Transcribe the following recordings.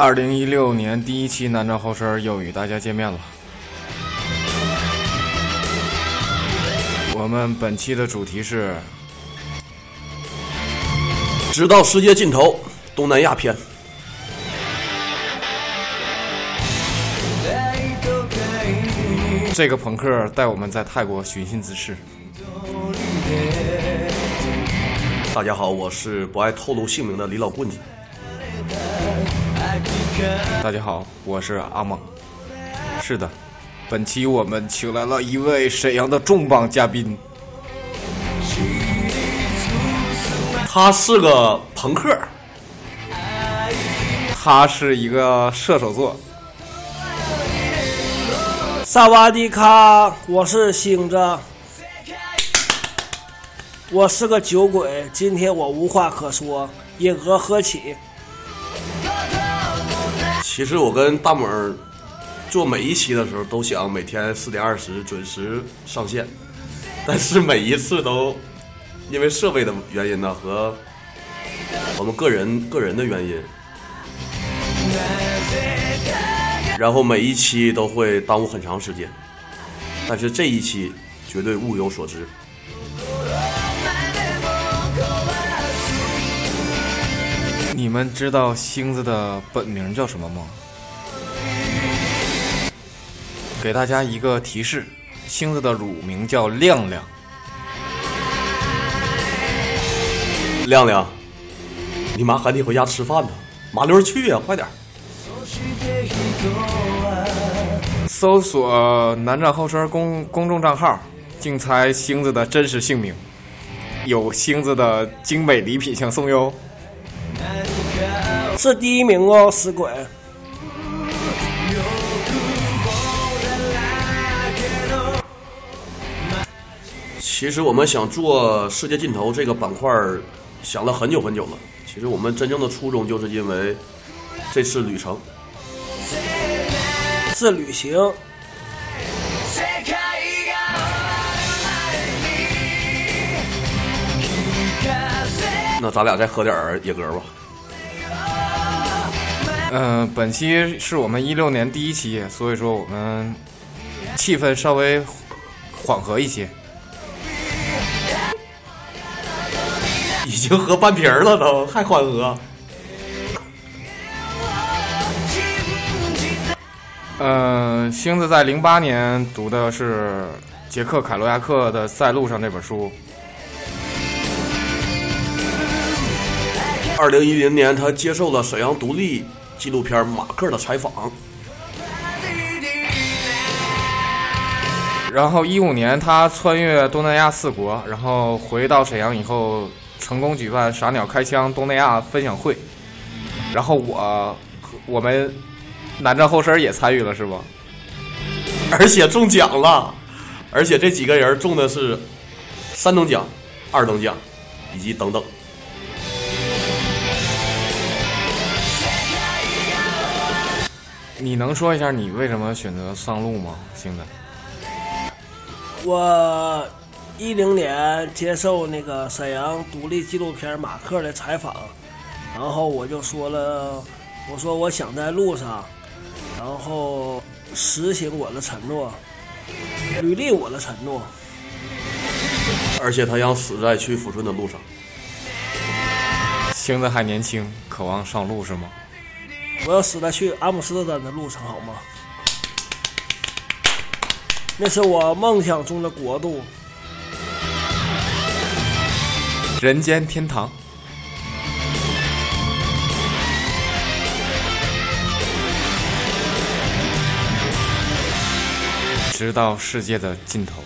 二零一六年第一期南诏后身又与大家见面了。我们本期的主题是直到世界尽头，东南亚篇。这个朋克带我们在泰国寻衅滋事。大家好，我是不爱透露姓名的李老棍子。大家好，我是阿猛。是的，本期我们请来了一位沈阳的重磅嘉宾，他是个朋克，他是一个射手座。萨瓦迪卡，我是星子，我是个酒鬼，今天我无话可说，因何何起？其实我跟大猛做每一期的时候，都想每天四点二十准时上线，但是每一次都因为设备的原因呢和我们个人 个人的原因，然后每一期都会耽误很长时间，但是这一期绝对物有所值。你们知道星子的本名叫什么吗？给大家一个提示，星子的乳名叫亮亮。亮亮，你妈喊你回家吃饭呢，麻溜去呀，快点儿！搜索南站后身公公众账号，竞猜星子的真实姓名，有星子的精美礼品相送哟。是第一名哦，死鬼！其实我们想做世界尽头这个板块，想了很久很久了。其实我们真正的初衷就是因为这次旅程，是旅行。那咱俩再喝点儿野格吧。嗯、本期是我们一六年第一期，所以说我们气氛稍微缓和一些。已经喝半瓶了都，还缓和？嗯，星子在零八年读的是杰克凯罗亚克的《在路上》这本书。二零一零年，他接受了沈阳独立纪录片《马克》的采访。然后一五年，他穿越东南亚四国，然后回到沈阳以后，成功举办“傻鸟开枪”东南亚分享会。然后我我们南站后身也参与了，是吧？而且中奖了，而且这几个人中的是三等奖、二等奖以及等等。你能说一下你为什么选择上路吗，星子？我一零年接受那个沈阳独立纪录片马克的采访，然后我就说了，我说我想在路上，然后实行我的承诺，履历我的承诺。而且他要死在去抚顺的路上。星子还年轻，渴望上路是吗？我要死在去阿姆斯特丹的路上，好吗？那是我梦想中的国度。人间天堂。直到世界的尽头。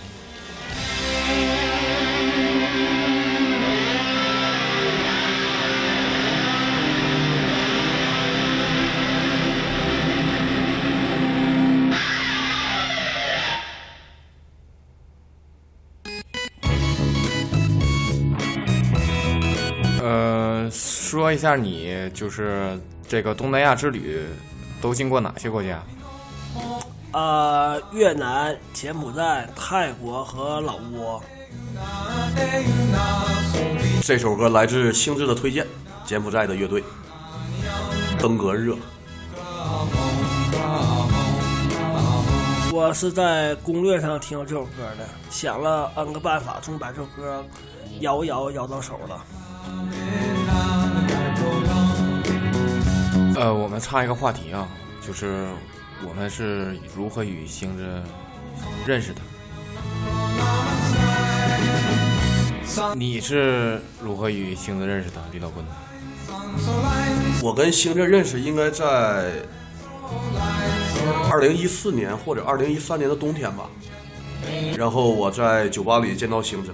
说一下你就是这个东南亚之旅都经过哪些国家？呃，越南、柬埔寨、泰国和老挝。这首歌来自星智的推荐，柬埔寨的乐队登革热。我是在攻略上听到这首歌的，想了 N 个办法，终于把这首歌摇一摇摇到手了。呃，我们插一个话题啊，就是我们是如何与星子认识的？你是如何与星子认识的，李老棍？我跟星子认识应该在二零一四年或者二零一三年的冬天吧。然后我在酒吧里见到星子，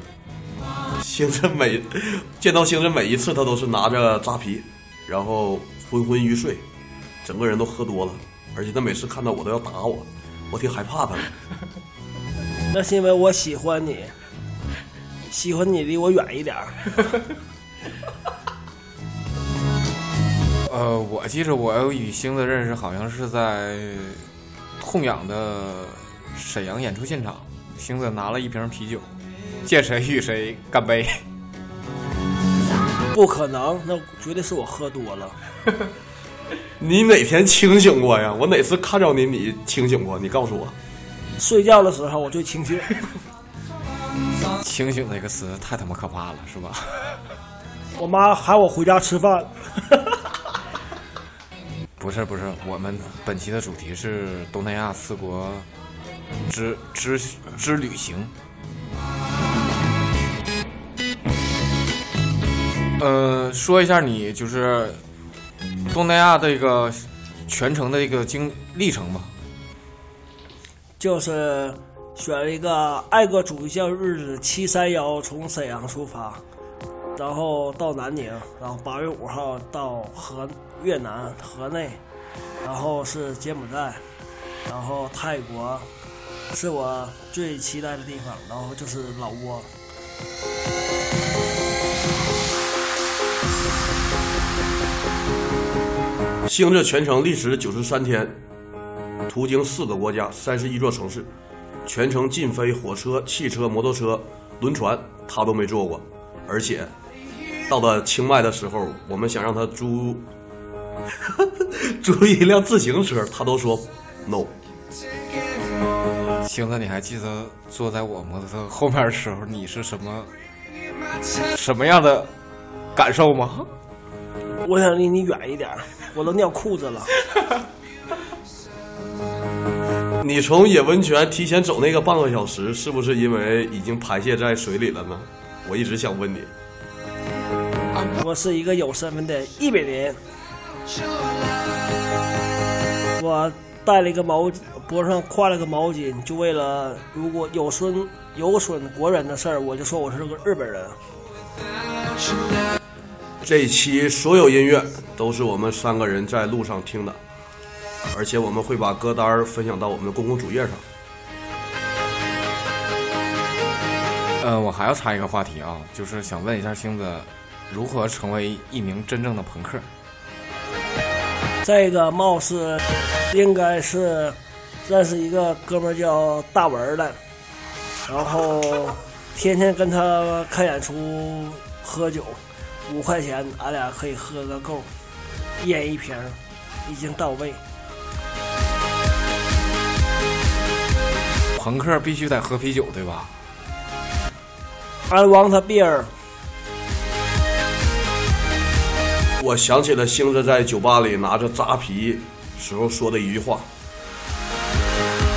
星子每见到星子每一次他都是拿着扎啤，然后昏昏欲睡，整个人都喝多了，而且他每次看到我都要打我，我挺害怕他的。那是因为我喜欢你，喜欢你离我远一点儿。呃，我记着我与星子认识好像是在痛痒的沈阳演出现场，星子拿了一瓶啤酒，见谁与谁干杯。不可能，那绝对是我喝多了。你哪天清醒过呀？我哪次看着你你清醒过？你告诉我。睡觉的时候我最清醒。清醒这个词太他妈可怕了，是吧？我妈喊我回家吃饭。不是不是，我们本期的主题是东南亚四国之之之旅行。呃，说一下你就是东南亚这个全程的一个经历程吧。就是选了一个爱国主义教育日子七三幺从沈阳出发，然后到南宁，然后八月五号到河越南河内，然后是柬埔寨，然后泰国是我最期待的地方，然后就是老挝。星子全程历时九十三天，途经四个国家、三十一座城市，全程禁飞火车、汽车、摩托车、轮船，他都没坐过。而且到了清迈的时候，我们想让他租 租一辆自行车，他都说 no。星子，你还记得坐在我摩托车后面的时候，你是什么什么样的感受吗？我想离你远一点儿，我都尿裤子了。你从野温泉提前走那个半个小时，是不是因为已经排泄在水里了呢？我一直想问你。我是一个有身份的一北人，我带了一个毛巾，脖子上挎了个毛巾，就为了如果有损有损国人的事儿，我就说我是个日本人。这一期所有音乐都是我们三个人在路上听的，而且我们会把歌单分享到我们的公共主页上。呃，我还要插一个话题啊，就是想问一下星子，如何成为一名真正的朋克？这个貌似应该是认识一个哥们儿叫大文儿的，然后天天跟他看演出喝酒，五块钱俺俩可以喝个够，烟一瓶已经到位。朋克必须得喝啤酒，对吧？I want a beer。我想起了星子在酒吧里拿着扎啤时候说的一句话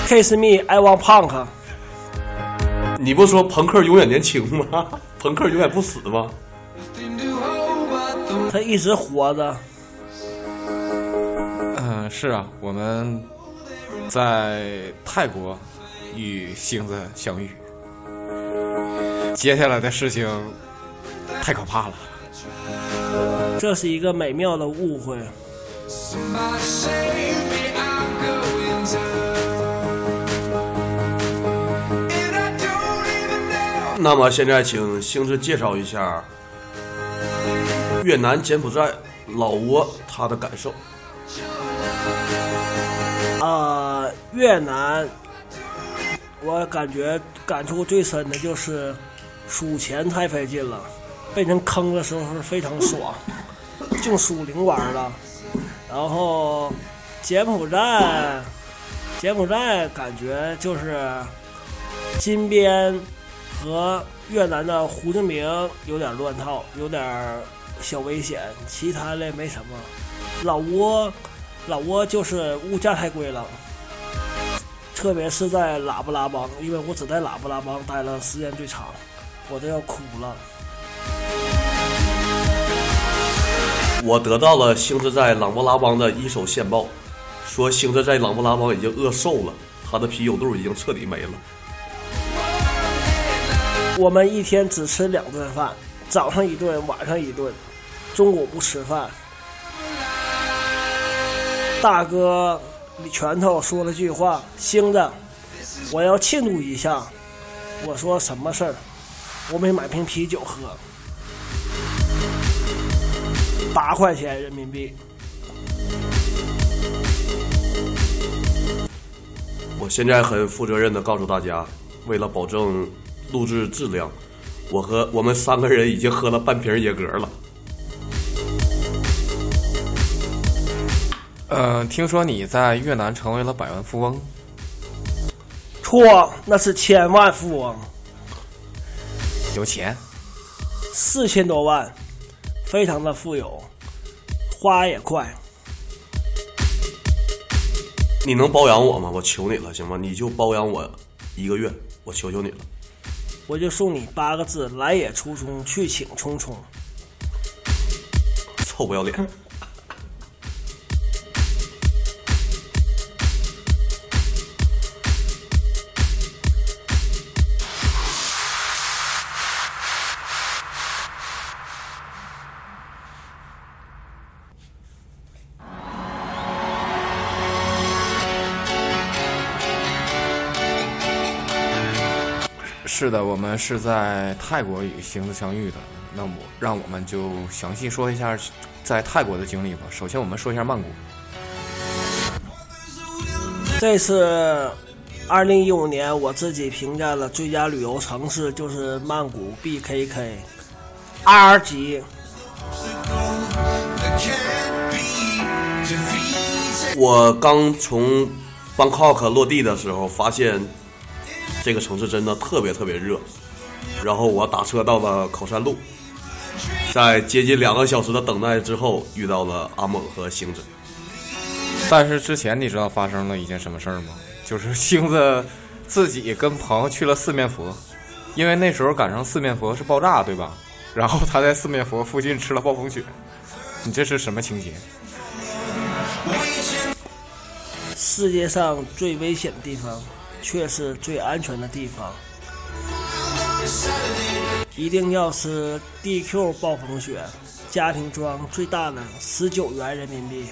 Kiss me, I want punk。你不说朋克永远年轻吗？朋克永远不死吗？他一直活着。嗯、是啊，我们在泰国与星子相遇，接下来的事情太可怕了。这是一个美妙的误会。那么现在请星子介绍一下越南、柬埔寨、老挝他的感受。啊、越南，我感觉感触最深的就是数钱太费劲了，被人坑的时候是非常爽，净数零玩了。然后柬埔寨，柬埔寨感觉就是金边和越南的胡志明有点乱套，有点小危险，其他的没什么。老挝，老挝就是物价太贵了，特别是在喇布拉邦，因为我只在喇布拉邦待了时间最长，我都要哭了。我得到了星子在朗布拉邦的一手线报，说星子在朗布拉邦已经饿瘦了，他的啤酒肚已经彻底没了。我们一天只吃两顿饭，早上一顿，晚上一顿，中午不吃饭。大哥拳头说了句话：“星子，我要庆祝一下。”我说：“什么事儿？”我没买瓶啤酒喝。八块钱人民币。我现在很负责任的告诉大家，为了保证录制质量，我和我们三个人已经喝了半瓶野格了。呃，听说你在越南成为了百万富翁，错，那是千万富翁，有钱。四千多万，非常的富有，花也快。你能包养我吗？我求你了，行吗？你就包养我一个月，我求求你了。我就送你八个字：来也匆匆，去请匆匆。臭不要脸！是的，我们是在泰国与星子相遇的。那么，让我们就详细说一下在泰国的经历吧。首先，我们说一下曼谷。这次二零一五年，我自己评价的最佳旅游城市就是曼谷 BKK，R 级。我刚从 Bangkok 落地的时候，发现这个城市真的特别特别热。然后我打车到了考山路，在接近两个小时的等待之后，遇到了阿猛和星子。但是之前你知道发生了一件什么事儿吗？就是 星子自己跟朋友去了四面佛，因为那时候赶上四面佛是爆炸，对吧？然后他在四面佛附近吃了暴风雪。你这是什么情节？世界上最危险的地方，却是最安全的地方。一定要吃 DQ 暴风雪，家庭装最大的十九元人民币。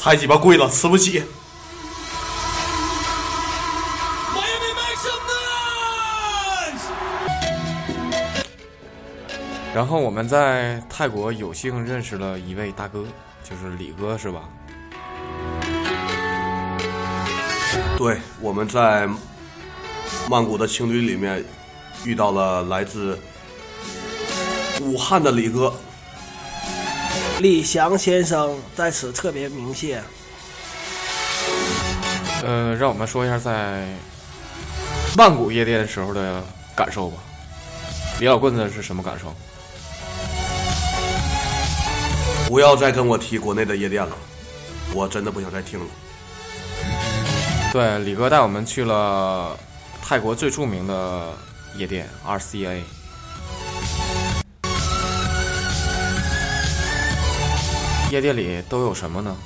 太鸡巴贵了，吃不起。然后我们在泰国有幸认识了一位大哥，就是李哥，是吧？对，我们在曼谷的情侣里面遇到了来自武汉的李哥。李翔先生在此特别鸣谢。呃，让我们说一下在曼谷夜店时候的感受吧。李老棍子是什么感受？不要再跟我提国内的夜店了，我真的不想再听了。对，李哥带我们去了泰国最著名的夜店 RCA。夜店里都有什么呢？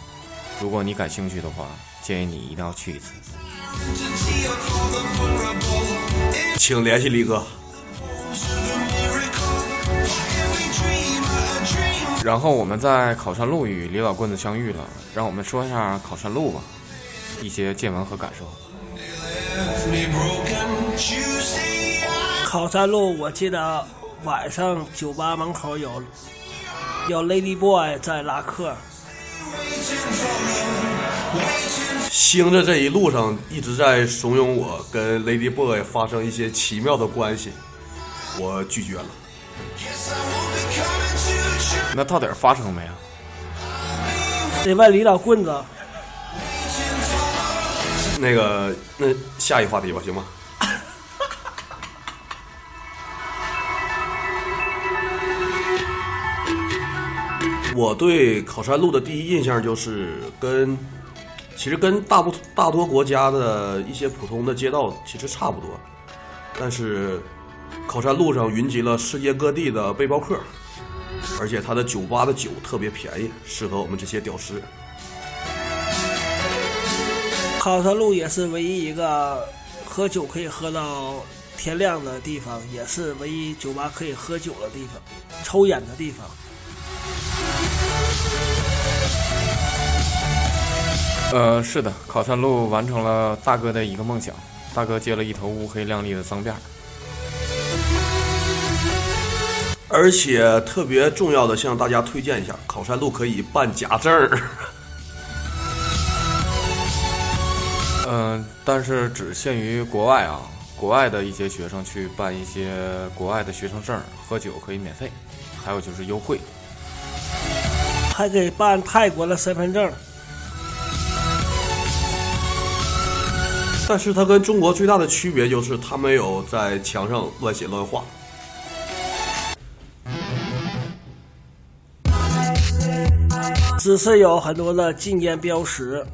如果你感兴趣的话，建议你一定要去一次。请联系李哥。然后我们在考山路与李老棍子相遇了，让我们说一下考山路吧，一些见闻和感受。考山路，我记得晚上酒吧门口有有 Lady Boy 在拉客。星子这一路上一直在怂恿我跟 Lady Boy 发生一些奇妙的关系，我拒绝了。那到底发生没啊？得问李老棍子。那个，那下一话题吧，行吗？我对考山路的第一印象就是跟，其实跟大部大多国家的一些普通的街道其实差不多，但是考山路上云集了世界各地的背包客，而且它的酒吧的酒特别便宜，适合我们这些屌丝。考山路也是唯一一个喝酒可以喝到天亮的地方，也是唯一酒吧可以喝酒的地方，抽烟的地方。呃，是的，考山路完成了大哥的一个梦想。大哥接了一头乌黑亮丽的脏辫儿，而且特别重要的向大家推荐一下，考山路可以办假证儿。嗯、但是只限于国外啊，国外的一些学生去办一些国外的学生证，喝酒可以免费，还有就是优惠。还给办泰国的身份证。但是它跟中国最大的区别就是，它没有在墙上乱写乱画。只是有很多的禁烟标识。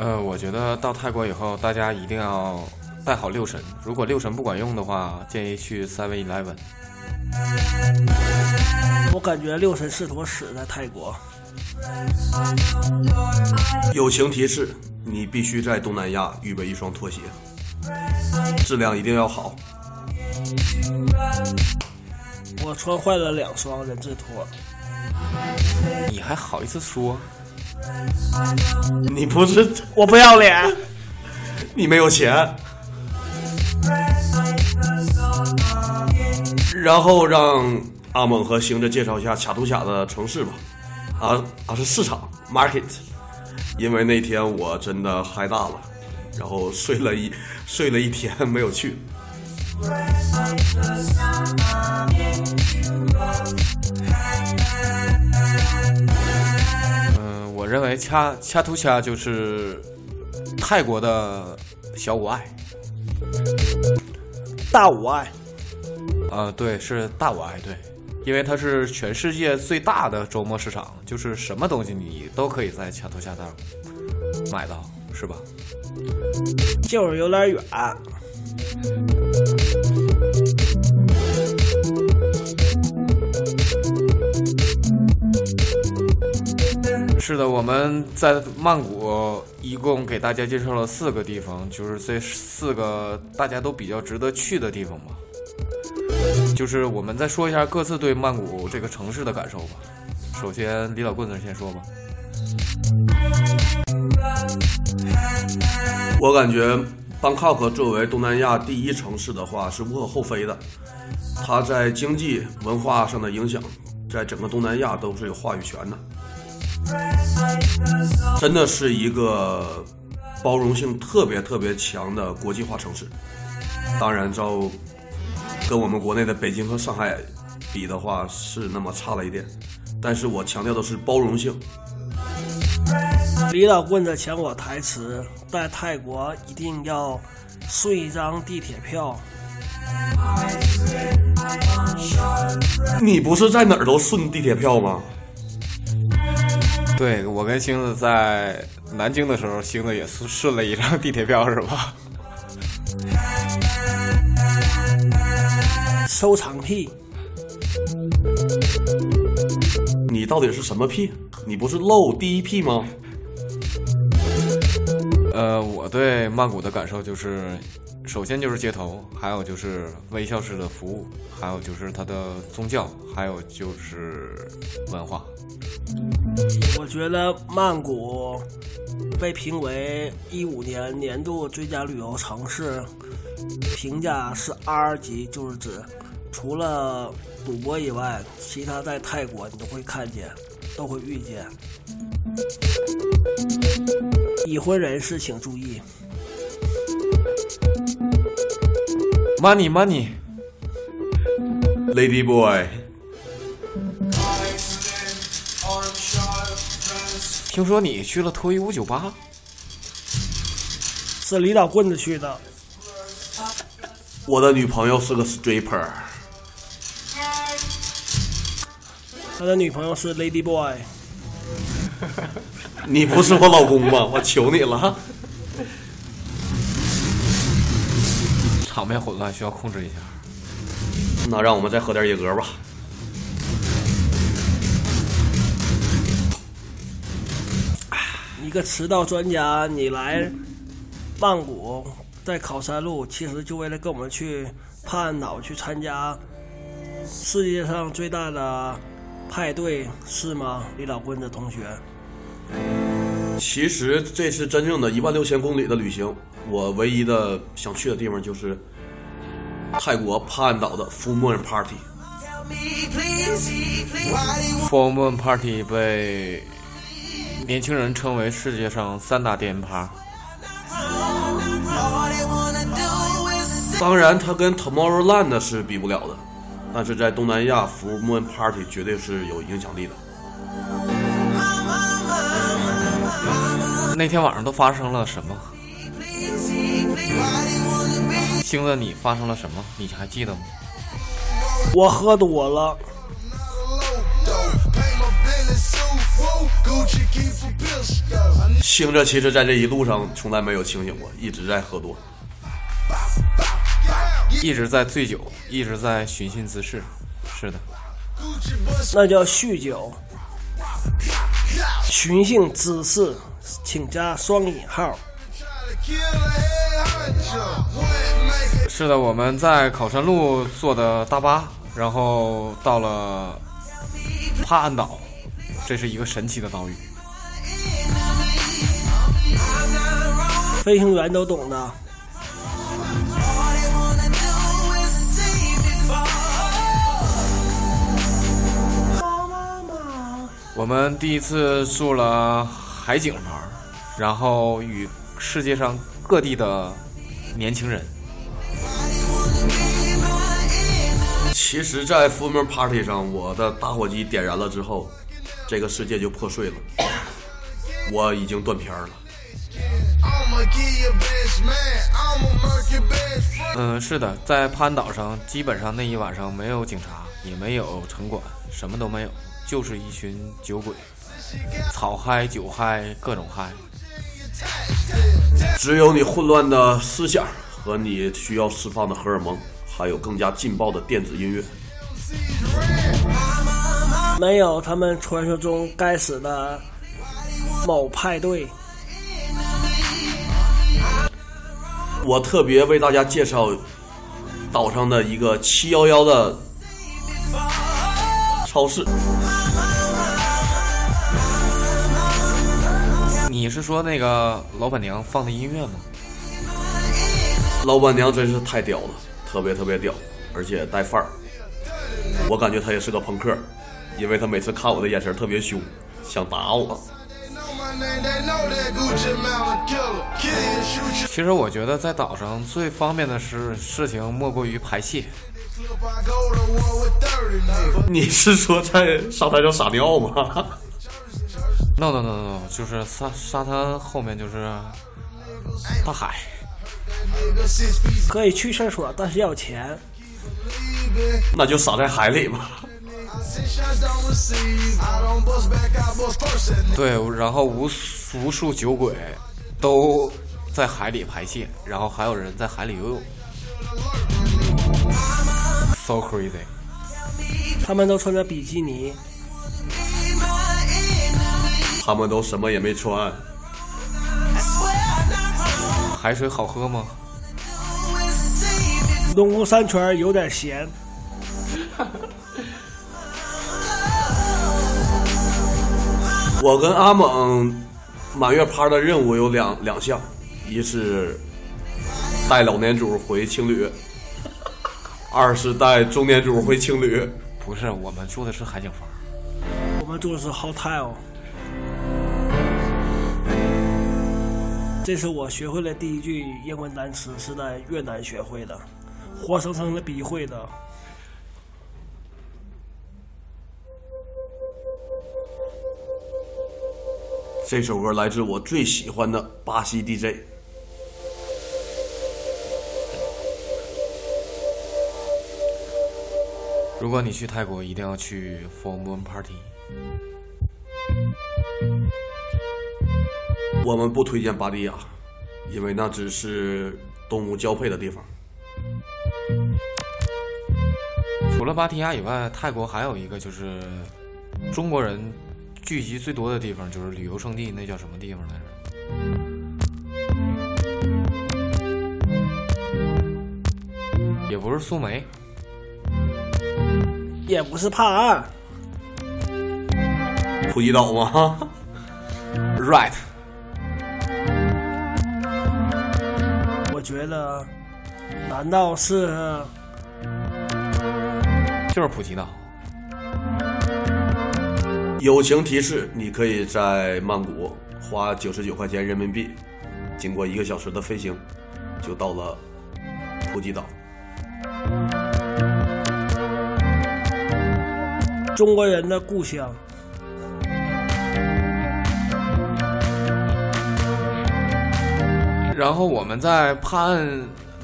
呃，我觉得到泰国以后，大家一定要带好六神。如果六神不管用的话，建议去 Seven Eleven。我感觉六神是坨屎在泰国。友情提示：你必须在东南亚预备一双拖鞋，质量一定要好。我穿坏了两双人字拖。你还好意思说？你不是 我不要脸。你没有钱，然后让阿猛和行者介绍一下卡图卡的城市吧。啊啊，是市场 market，因为那天我真的嗨大了，然后睡了一睡了一天没有去。认为恰恰图恰就是泰国的小五爱。大五爱，啊，对，是大五爱，对，因为它是全世界最大的周末市场，就是什么东西你都可以在恰图恰那儿买到，是吧？就是有点远。是的，我们在曼谷一共给大家介绍了四个地方，就是这四个大家都比较值得去的地方嘛。就是我们再说一下各自对曼谷这个城市的感受吧。首先，李老棍子先说吧。我感觉 Bangkok 作为东南亚第一城市的话是无可厚非的，它在经济文化上的影响，在整个东南亚都是有话语权的，真的是一个包容性特别特别强的国际化城市。当然，照跟我们国内的北京和上海比的话，是那么差了一点，但是我强调的是包容性。李老棍子抢我台词，在泰国一定要顺一张地铁票。你不是在哪儿都顺地铁票吗？对我跟星子在南京的时候，星子也是顺了一张地铁票，是吧？收藏癖，你到底是什么癖？你不是漏第一癖吗？呃，我对曼谷的感受就是，首先就是街头，还有就是微笑式的服务，还有就是它的宗教，还有就是文化。我觉得曼谷被评为一五年年度最佳旅游城市，评价是 R 级，就是指除了赌博以外，其他在泰国你都会看见，都会遇见。已婚人士请注意，Money money，Lady Boy，听说你去了脱衣舞酒吧？是李老棍子去的。我的女朋友是个 stripper，他的女朋友是 Lady Boy。你不是我老公吗？我求你了。场面混乱，需要控制一下。那让我们再喝点野格吧。一个迟到专家，你来曼谷，在考山路，其实就为了跟我们去帕岸岛去参加世界上最大的派对，是吗，李老棍子同学？其实这是真正的一万六千公里的旅行，我唯一的想去的地方就是泰国帕岸岛的 Full Moon Party。Full Moon Party 被年轻人称为世界上三大电音趴。当然，它跟 Tomorrowland 是比不了的，但是在东南亚 Full Moon Party 绝对是有影响力的。那天晚上都发生了什么？星子，你发生了什么？你还记得吗？我喝多了，星着其实在这一路上从来没有清醒过，一直在喝多。一直在醉酒，一直在寻衅滋事。是的，那叫酗酒。寻衅滋事，请加双引号。是的，我们在考山路坐的大巴，然后到了帕岸岛，这是一个神奇的岛屿。飞行员都懂的。我们第一次住了海景房，然后与世界上各地的年轻人。其实，在 Moon Party 上，我的打火机点燃了之后，这个世界就破碎了，我已经断片了。嗯，是的，在帕岸岛上，基本上那一晚上没有警察，也没有城管，什么都没有，就是一群酒鬼，草嗨、酒嗨，各种嗨。只有你混乱的思想和你需要释放的荷尔蒙，还有更加劲爆的电子音乐。没有他们传说中该死的某派对。我特别为大家介绍岛上的一个七幺幺的超市。你是说那个老板娘放的音乐吗？老板娘真是太屌了，特别特别屌，而且带范儿。我感觉她也是个朋克，因为她每次看我的眼神特别凶，想打我。其实我觉得在岛上最方便的事事情莫过于排泄。你是说在沙滩上撒尿吗？No no no no，no，就是沙沙滩后面就是大海。可以去厕所，但是要钱。那就撒在海里吧。对，然后无无数酒鬼都在海里排泄，然后还有人在海里游泳，so crazy。他们都穿着比基尼，他们都什么也没穿。海水好喝吗？农夫山泉有点咸。我跟阿猛满月趴的任务有两两项，一是带老年主回青旅，二是带中年主回青旅。不是，我们住的是海景房。我们住的是 hotel。这是我学会了第一句英文单词，是在越南学会的，活生生的逼会的。这首歌来自我最喜欢的巴西 DJ。如果你去泰国，一定要去 Form One Party。我们不推荐巴迪亚，因为那只是动物交配的地方。除了芭提雅以外，泰国还有一个就是中国人聚集最多的地方，就是旅游胜地，那叫什么地方来着？也不是苏梅，也不是帕岸，普吉岛吗？Right，我觉得，难道是就是普吉岛。友情提示：你可以在曼谷花九十九块钱人民币，经过一个小时的飞行，就到了普吉岛。中国人的故乡？然后我们在帕岸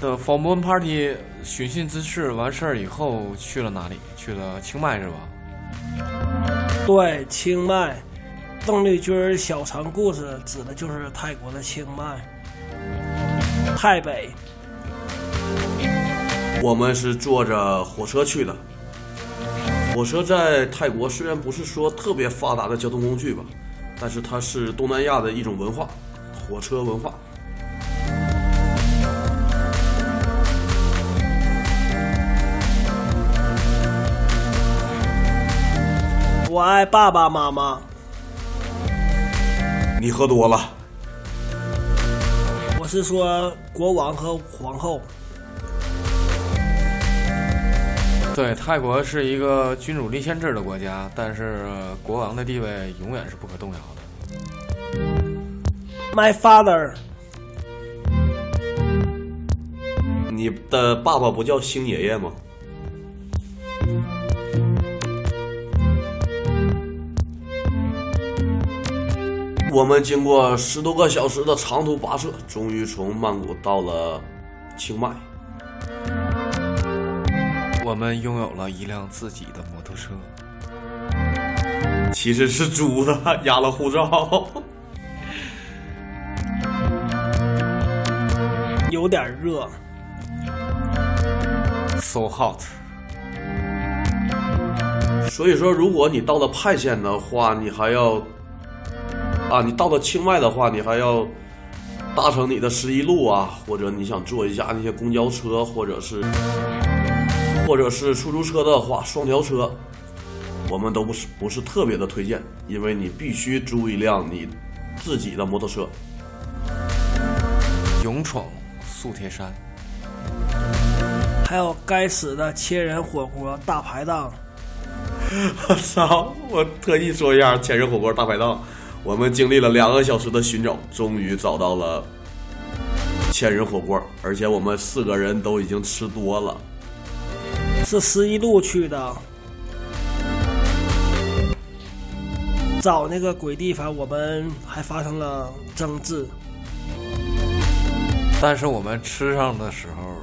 的 Form One Party 寻衅滋事完事儿以后，去了哪里？去了清迈是吧？对，清迈。邓丽君小城故事指的就是泰国的清迈、泰北。我们是坐着火车去的。火车在泰国虽然不是说特别发达的交通工具吧，但是它是东南亚的一种文化，火车文化。我爱爸爸妈妈。你喝多了，我是说国王和皇后。对，泰国是一个君主立宪制的国家，但是国王的地位永远是不可动摇的。My father，你的爸爸不叫星爷爷吗？我们经过十多个小时的长途跋涉，终于从曼谷到了清迈。我们拥有了一辆自己的摩托车。其实是租的，压了护照。有点热。So hot，所以说，如果你到了派县的话，你还要啊，你到了清迈的话，你还要搭乘你的十一路啊，或者你想坐一下那些公交车，或者是或者是出租车的话，双条车，我们都不是不是特别的推荐，因为你必须租一辆你自己的摩托车。勇闯素贴山。还有该死的千人火锅大排档，我 操！我特意说一下千人火锅大排档，我们经历了两个小时的寻找，终于找到了千人火锅，而且我们四个人都已经吃多了。是十一路去的。找那个鬼地方，我们还发生了争执。但是我们吃上的时候，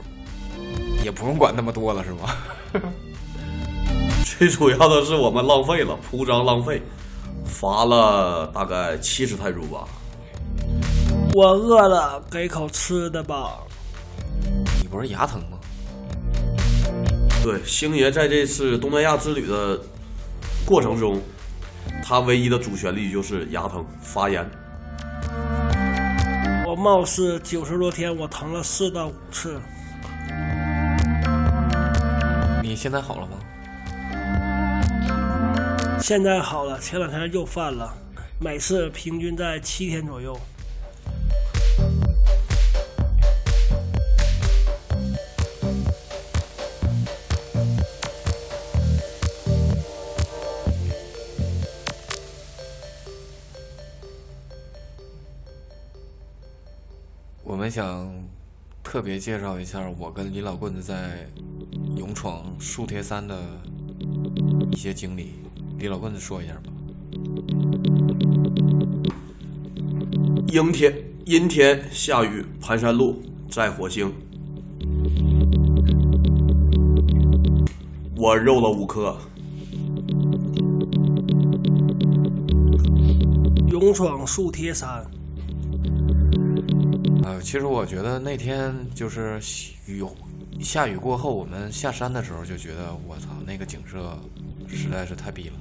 也不用管那么多了，是吗？最主要的是我们浪费了，铺张浪费，罚了大概七十泰铢吧。我饿了，给口吃的吧。你不是牙疼吗？对，星爷在这次东南亚之旅的过程中，他唯一的主旋律就是牙疼、发炎。我貌似九十多天，我疼了四到五次。你现在好了吗？现在好了，前两天又犯了，每次平均在七天左右。我们想特别介绍一下我跟李老棍子在勇闯树铁山的一些经历。李老棍子说一下吧。阴天，阴天下雨，盘山路在火星。我肉了五颗，勇闯树贴山。呃，其实我觉得那天就是雨下雨过后，我们下山的时候就觉得，我操，那个景色实在是太逼了。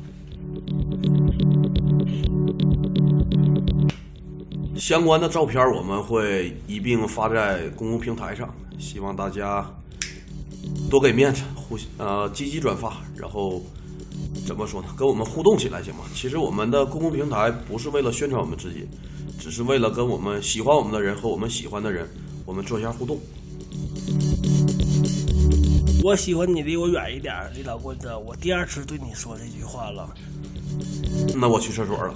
相关的照片我们会一并发在公共平台上，希望大家多给面子，互呃积极转发，然后怎么说呢，跟我们互动起来行吗？其实我们的公共平台不是为了宣传我们自己，只是为了跟我们喜欢我们的人和我们喜欢的人，我们做一下互动。我喜欢你离我远一点，李老棍子。我第二次对你说这句话了。那我去厕所了。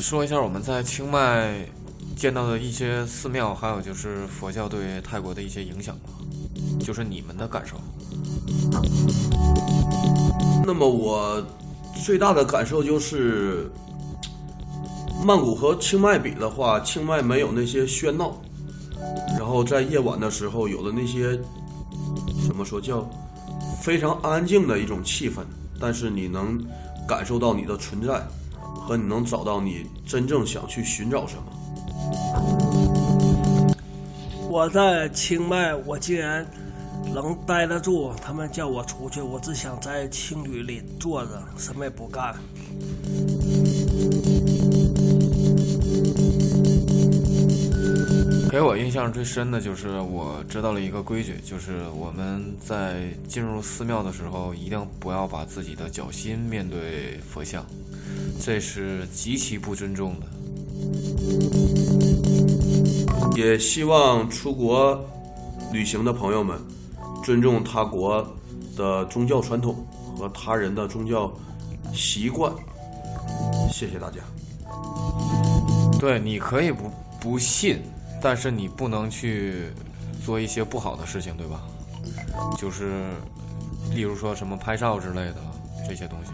说一下我们在清迈见到的一些寺庙，还有就是佛教对泰国的一些影响吧，就是你们的感受。那么我最大的感受就是，曼谷和清迈比的话，清迈没有那些喧闹，然后在夜晚的时候有的那些怎么说叫非常安静的一种气氛，但是你能感受到你的存在，和你能找到你真正想去寻找什么。我在清迈，我竟然能待得住。他们叫我出去，我只想在青旅里坐着，什么也不干。给我印象最深的就是我知道了一个规矩，就是我们在进入寺庙的时候，一定不要把自己的脚心面对佛像，这是极其不尊重的。也希望出国旅行的朋友们尊重他国的宗教传统和他人的宗教习惯。谢谢大家。对，你可以不不信，但是你不能去做一些不好的事情，对吧？就是，例如说什么拍照之类的这些东西。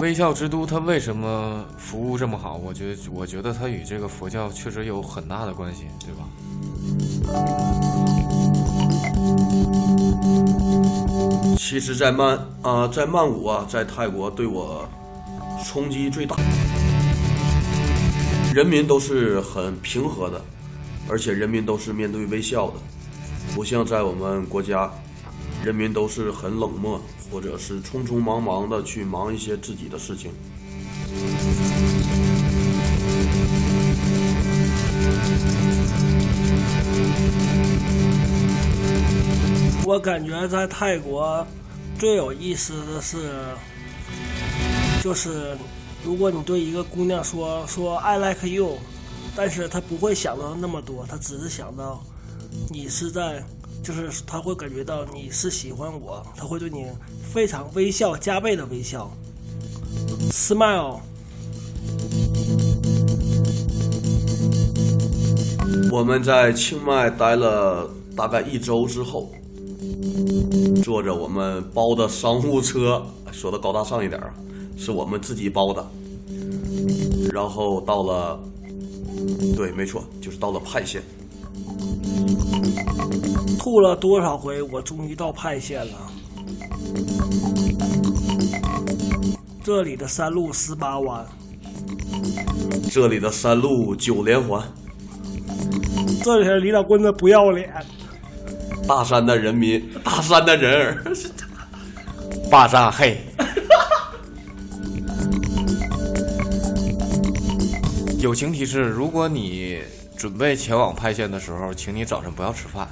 微笑之都它为什么服务这么好？我觉得，我觉得它与这个佛教确实有很大的关系，对吧？其实，在曼啊、在曼谷啊，在泰国对我冲击最大。人民都是很平和的，而且人民都是面对微笑的，不像在我们国家，人民都是很冷漠，或者是匆匆忙忙的去忙一些自己的事情。我感觉在泰国最有意思的是，就是如果你对一个姑娘说说 I like you，但是她不会想到那么多，她只是想到你是在，就是她会感觉到你是喜欢我，她会对你非常微笑，加倍的微笑，smile。我们在清迈待了大概一周之后，坐着我们包的商务车，说的高大上一点啊，是我们自己包的。然后到了，对，没错，就是到了派县。吐了多少回，我终于到派县了。这里的山路十八弯，这里的山路九连环，这里的李老棍子不要脸。大山的人民，大山的人儿。霸占嘿。友情提示：如果你准备前往派县的时候，请你早上不要吃饭。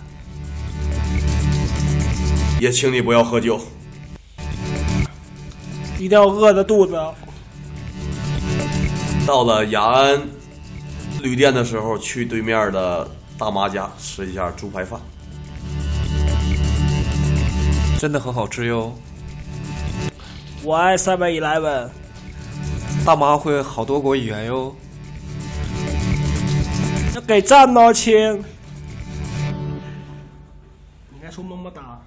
也请你不要喝酒。一定要饿着肚子。到了雅安旅店的时候，去对面的大妈家吃一下猪排饭。真的很好吃哟。我爱 Seven Eleven，大妈会好多国语言哟。要给赞哦，亲。应该说么么哒。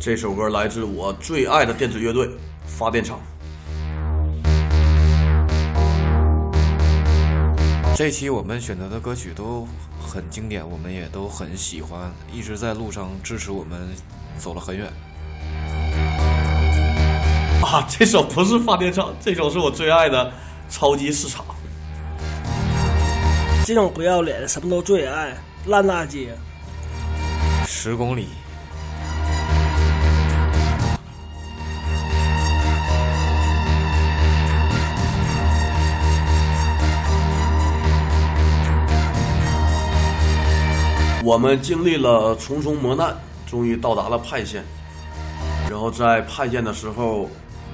这首歌来自我最爱的电子乐队发电厂。这期我们选择的歌曲都很经典，我们也都很喜欢，一直在路上支持我们，走了很远。啊，这首不是发电厂，这首是我最爱的超级市场。这种不要脸，什么都最爱，烂大街。十公里。我们经历了重重磨难，终于到达了派县。然后在派县的时候，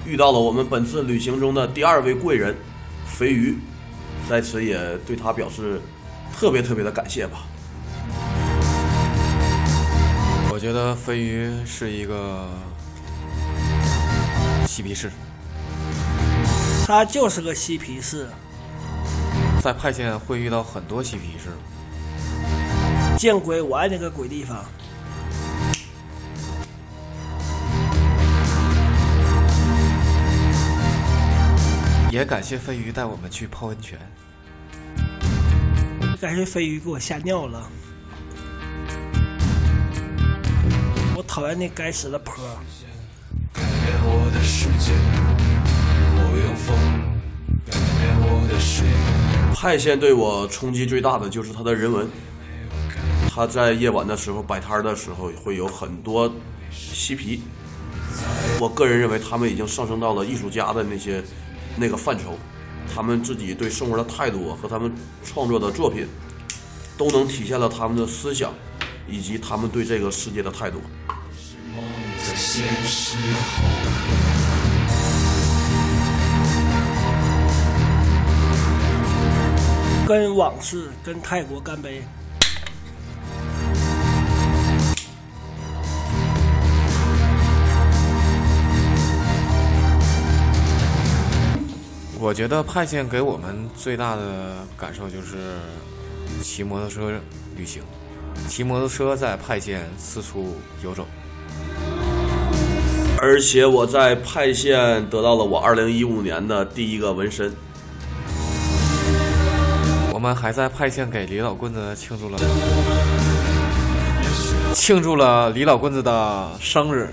遇到了我们本次旅行中的第二位贵人，肥鱼，在此也对他表示特别特别的感谢吧。我觉得飞鱼是一个嬉皮士，他就是个嬉皮士。在派县会遇到很多嬉皮士。见鬼！我爱那个鬼地方。也感谢飞鱼带我们去泡温泉。感谢飞鱼给我吓尿了。我讨厌那该死的坡。派线对我冲击最大的就是它的人文。他在夜晚的时候摆摊的时候，会有很多嬉皮。我个人认为，他们已经上升到了艺术家的那些那个范畴。他们自己对生活的态度和他们创作的作品，都能体现了他们的思想，以及他们对这个世界的态度。跟往事，跟泰国干杯。我觉得派县给我们最大的感受就是骑摩托车旅行，骑摩托车在派县四处游走。而且我在派县得到了我二零一五年的第一个纹身。我们还在派县给李老棍子庆祝了庆祝了李老棍子的生日，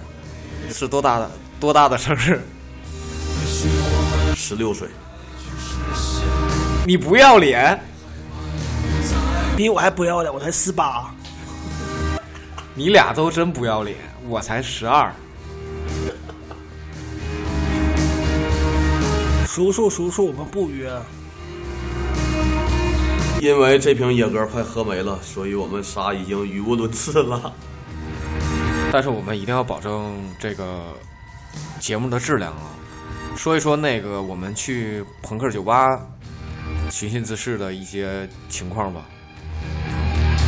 是多大的多大的生日？十六岁，你不要脸！比我还不要脸，我才十八。你俩都真不要脸，我才十二。叔叔，叔叔，我们不约。因为这瓶野格快喝没了，所以我们仨已经语无伦次了。但是我们一定要保证这个节目的质量啊！说一说那个我们去朋克酒吧寻衅滋事的一些情况吧。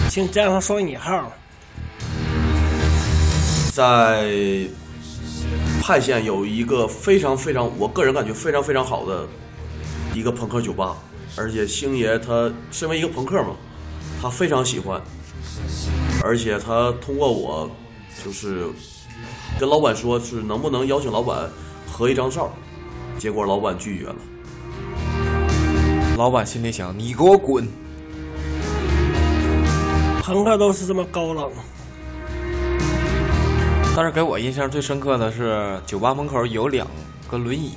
请加上双引号。在派县有一个非常非常，我个人感觉非常非常好的一个朋克酒吧，而且星爷他身为一个朋克嘛，他非常喜欢，而且他通过我就是跟老板说，是能不能邀请老板合一张照。结果老板拒绝了。老板心里想：“你给我滚！”朋克都是这么高冷。但是给我印象最深刻的是，酒吧门口有两个轮椅。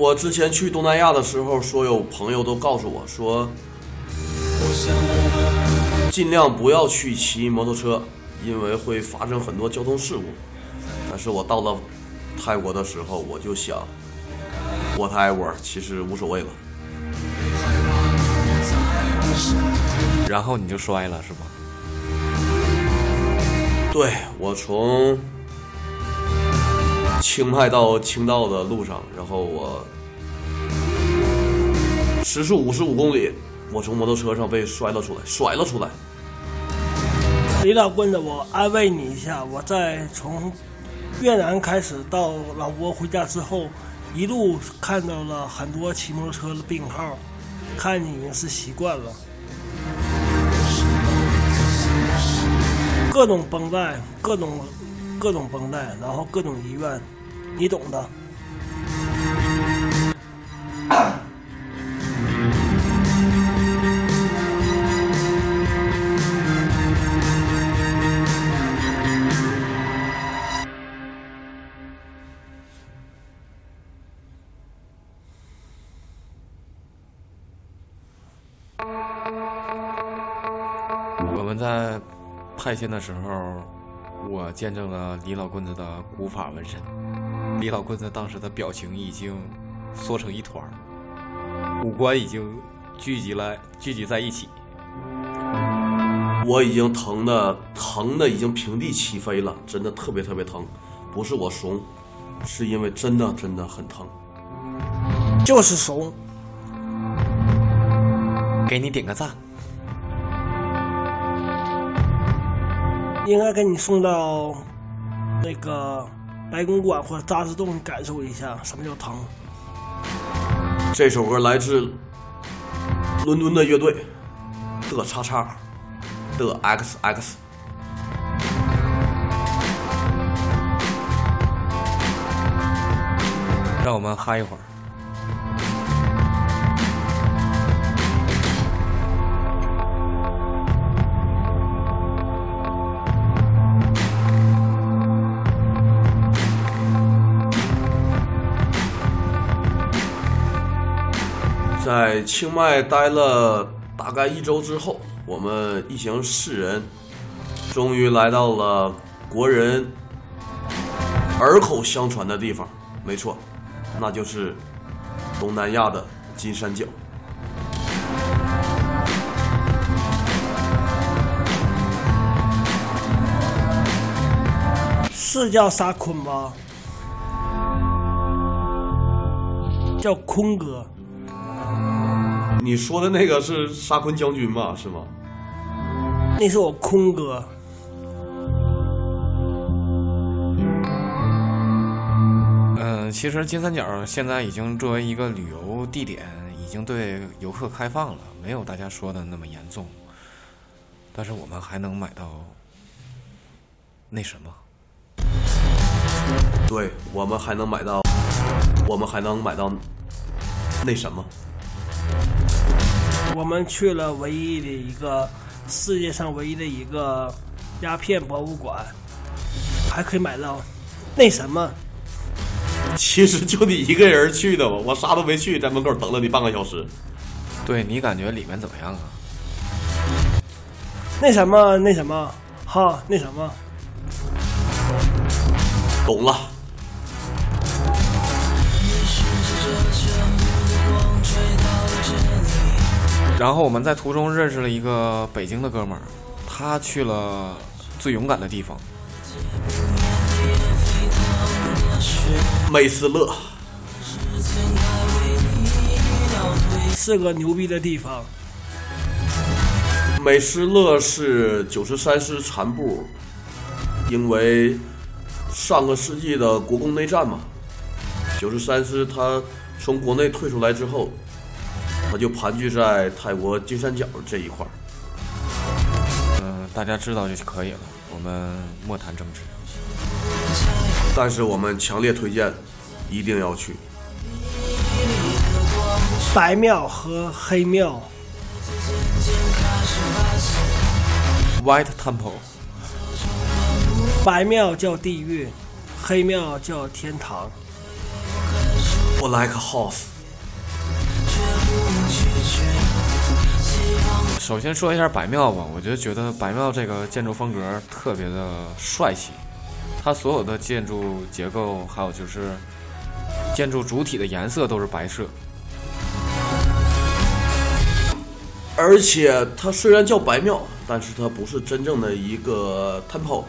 我之前去东南亚的时候，所有朋友都告诉我说，尽量不要去骑摩托车，因为会发生很多交通事故。是我到了泰国的时候，我就想，whatever，其实无所谓了。然后你就摔了是吗？对，我从清迈到青道的路上，然后我时速五十五公里，我从摩托车上被摔了出来，甩了出来。李老棍子，我安慰你一下，我再从越南开始到老挝回家之后，一路看到了很多骑摩托车的病号，看你已经是习惯了。各种绷带，各种各种绷带，然后各种医院，你懂的。派遣的时候，我见证了李老棍子的古法纹身。李老棍子当时的表情已经缩成一团，五官已经聚集了聚集在一起。我已经疼的疼的已经平地起飞了，真的特别特别疼，不是我怂，是因为真的真的很疼。就是怂。给你点个赞。应该给你送到那个白公馆或者渣滓洞，感受一下什么叫疼。这首歌来自伦敦的乐队的叉叉的 XX，让我们嗨一会儿。在清迈待了大概一周之后，我们一行四人终于来到了国人耳口相传的地方。没错，那就是东南亚的金三角。是叫沙坤吧？叫坤哥。你说的那个是沙坤将军吧？是吗？那是我坤哥。嗯，其实金三角现在已经作为一个旅游地点，已经对游客开放了，没有大家说的那么严重。但是我们还能买到那什么？对，我们还能买到，我们还能买到那什么？我们去了唯一的一个世界上唯一的一个鸦片博物馆，还可以买到那什么。其实就你一个人去的吧，我啥都没去，在门口等了你半个小时。对你感觉里面怎么样啊？那什么那什么哈那什么，懂了。然后我们在途中认识了一个北京的哥们儿，他去了最勇敢的地方。美斯乐是个牛逼的地方。美斯乐是九十三师残部，因为上个世纪的国共内战嘛，九十三师他从国内退出来之后，他就盘踞在泰国金三角这一块儿。嗯、大家知道就可以了，我们莫谈政治。但是我们强烈推荐，一定要去。白庙和黑庙，White Temple，白庙叫地狱，黑庙叫天堂。我 like house，首先说一下白庙吧，我就觉得白庙这个建筑风格特别的帅气，它所有的建筑结构，还有就是建筑主体的颜色都是白色。而且它虽然叫白庙，但是它不是真正的一个 temple，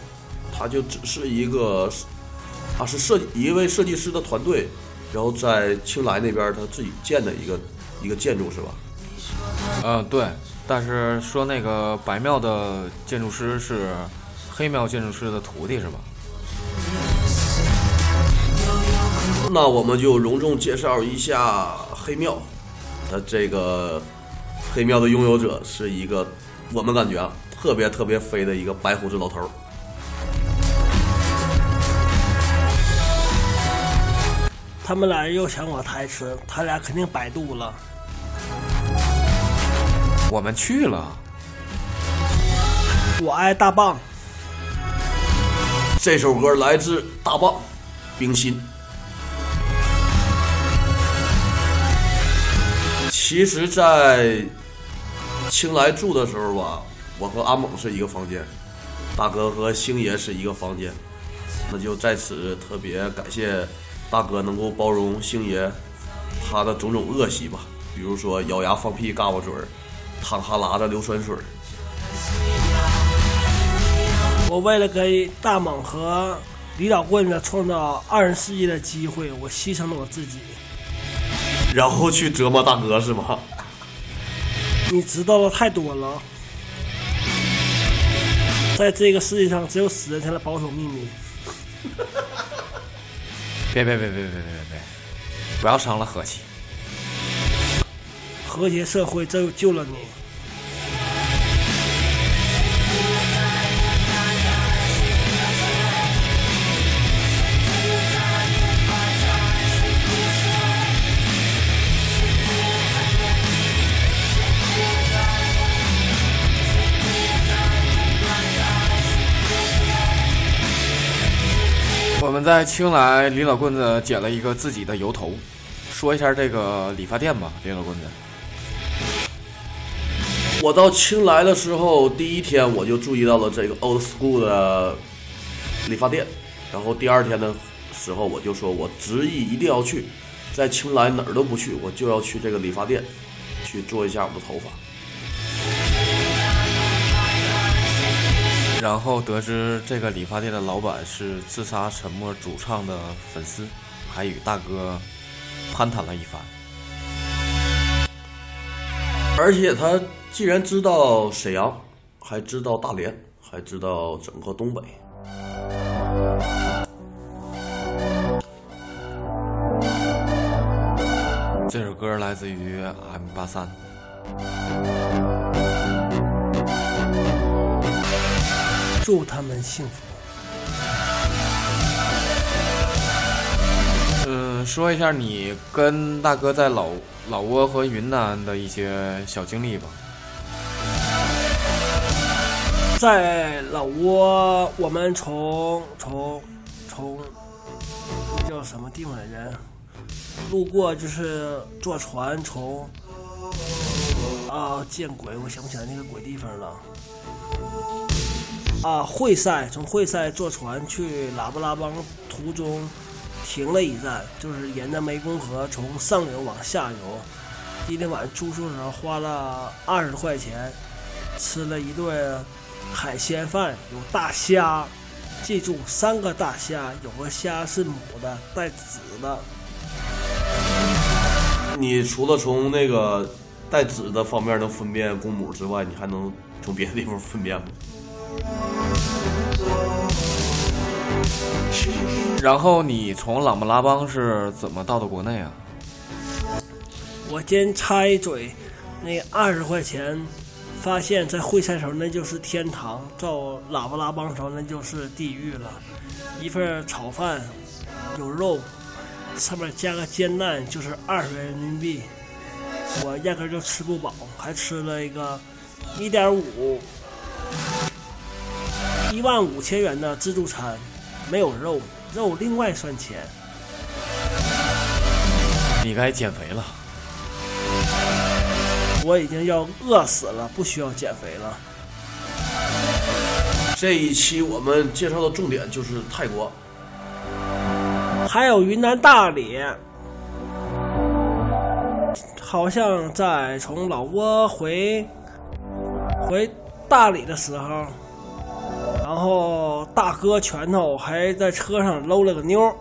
它就只是一个，它是设计一位设计师的团队，然后在青莱那边他自己建的一个一个建筑是吧？嗯，对，但是说那个白庙的建筑师是黑庙建筑师的徒弟是吧？那我们就隆重介绍一下黑庙。它这个黑庙的拥有者是一个我们感觉啊特别特别飞的一个白胡子老头儿。他们俩又抢我台词，他俩肯定百度了。我们去了，我爱大棒，这首歌来自大棒，冰心。其实，在青来住的时候吧，我和阿猛是一个房间，大哥和星爷是一个房间。那就在此特别感谢大哥能够包容星爷他的种种恶习吧，比如说咬牙放屁、嘎巴嘴儿、淌哈喇子、流酸水儿。我为了给大猛和李老棍子创造二人世界的机会，我牺牲了我自己。然后去折磨大哥是吗？你知道的太多了，在这个世界上，只有死人才能保守秘密。别别别别别别别别，不要伤了和气。和谐社会，这救了你。我们在青来，李老棍子剪了一个自己的油头，说一下这个理发店吧，李老棍子。我到青来的时候，第一天我就注意到了这个 old school 的理发店，然后第二天的时候我就说，我执意一定要去，在青来哪儿都不去，我就要去这个理发店去做一下我的头发。然后得知这个理发店的老板是自杀沉默主唱的粉丝，还与大哥攀谈了一番。而且他既然知道沈阳，还知道大连，还知道整个东北。这首歌来自于 M 八三。祝他们幸福。嗯，说一下你跟大哥在老老挝和云南的一些小经历吧。在老挝，我们从从从叫什么地方来着？路过就是坐船从啊见鬼，我想不起来那个鬼地方了。啊，会赛从会赛坐船去喇叭拉邦，途中停了一站，就是沿着湄公河从上游往下游。第一天晚上住宿的时候花了二十块钱，吃了一顿海鲜饭，有大虾，记住三个大虾，有个虾是母的，带籽的。你除了从那个带籽的方面能分辨公母之外，你还能从别的地方分辨吗？然后你从朗布拉邦是怎么到的国内啊？我先插一嘴，那二十块钱，发现在会赛时候那就是天堂，到喇叭拉邦时候那就是地狱了。一份炒饭有肉，上面加个煎蛋就是二十元人民币，我压根就吃不饱，还吃了一个一点五一万五千元的自助餐，没有肉，肉另外算钱。你该减肥了。我已经要饿死了，不需要减肥了。这一期我们介绍的重点就是泰国，还有云南大理，好像在从老挝回回大理的时候，然后大哥拳头还在车上搂了个妞。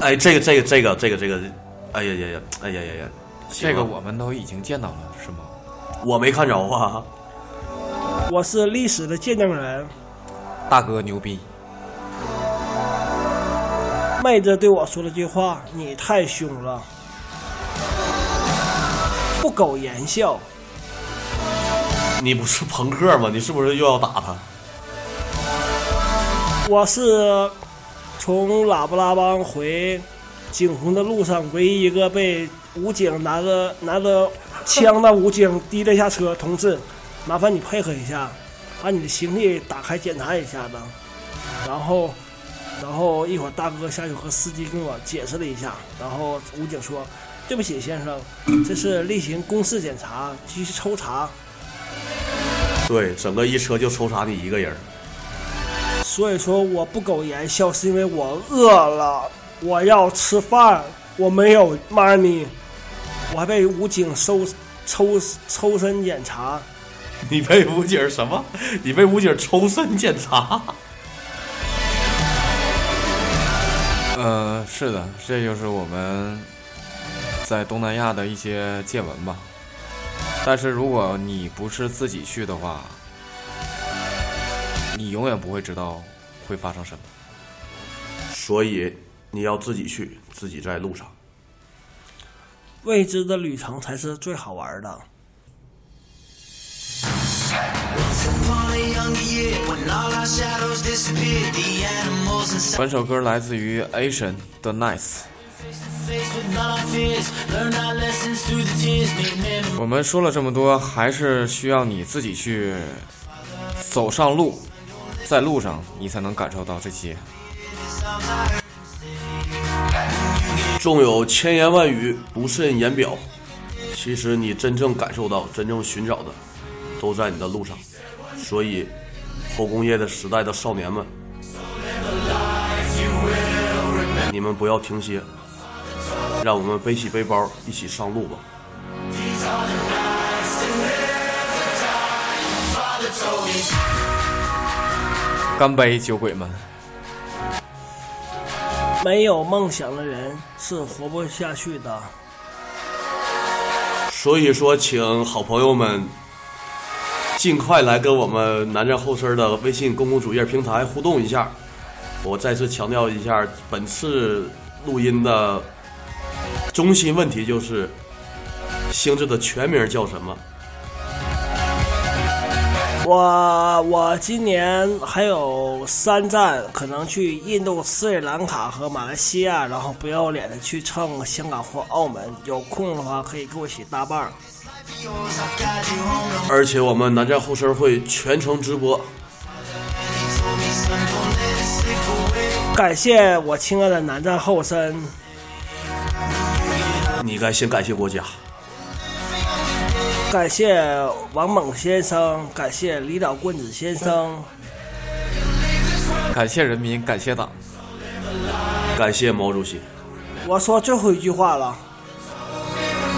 哎，这个这个这个这个这个，哎呀呀呀，哎呀呀呀，这个我们都已经见到了，是吗？我没看着啊。我是历史的见证人。大哥牛逼。妹子对我说了句话：“你太凶了，不苟言笑。”你不是朋克吗？你是不是又要打他？我是从喇叭拉邦回景洪的路上唯一一个被武警拿着拿着枪的武警滴了一下车。同志，麻烦你配合一下，把你的行李打开检查一下子。然后，然后一会儿大哥下去和司机跟我解释了一下。然后武警说：“对不起，先生，这是例行公事检查，继续抽查。”对，整个一车就抽查你一个人。所以说我不苟言笑，是因为我饿了，我要吃饭，我没有 money，我还被武警搜抽抽身检查。你被武警什么？你被武警抽身检查？呃，是的，这就是我们在东南亚的一些见闻吧。但是如果你不是自己去的话，你永远不会知道会发生什么。所以你要自己去，自己在路上。未知的旅程才是最好玩的。本首歌来自于 Asian 的 Nice。我们说了这么多，还是需要你自己去走上路，在路上你才能感受到这些。纵有千言万语不甚言表，其实你真正感受到、真正寻找的，都在你的路上。所以，后工业的时代的少年们，你们不要停歇。让我们背起背包，一起上路吧！干杯，酒鬼们！没有梦想的人是活不下去的。所以说，请好朋友们尽快来跟我们南站后身的微信公共主页平台互动一下。我再次强调一下，本次录音的。中心问题就是，星子的全名叫什么？我我今年还有三站，可能去印度、斯里兰卡和马来西亚，然后不要脸的去蹭香港或澳门。有空的话可以给我一起搭伴。而且我们南站后身会全程直播。感谢我亲爱的南站后身。你该先感谢国家，感谢王猛先生，感谢李老棍子先生，感谢人民，感谢党，感谢毛主席。我说最后一句话了，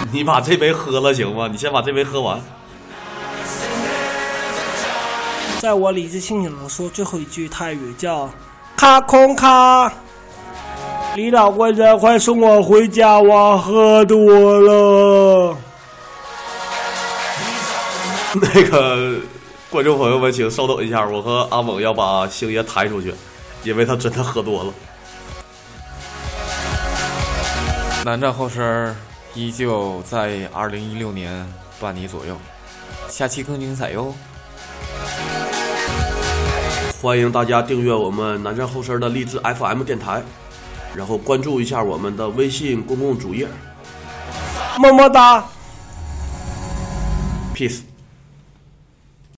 你把这杯喝了行吗？你先把这杯喝完。在我理智清醒的说最后一句泰语叫“卡空卡”。李老官人，快送我回家！我喝多了。那个观众朋友们，请稍等一下，我和阿猛要把星爷抬出去，因为他真的喝多了。南站后身依旧在二零一六年半你左右，下期更精彩哟！欢迎大家订阅我们南站后身的励志 FM 电台。然后关注一下我们的微信公共主页，么么哒，peace。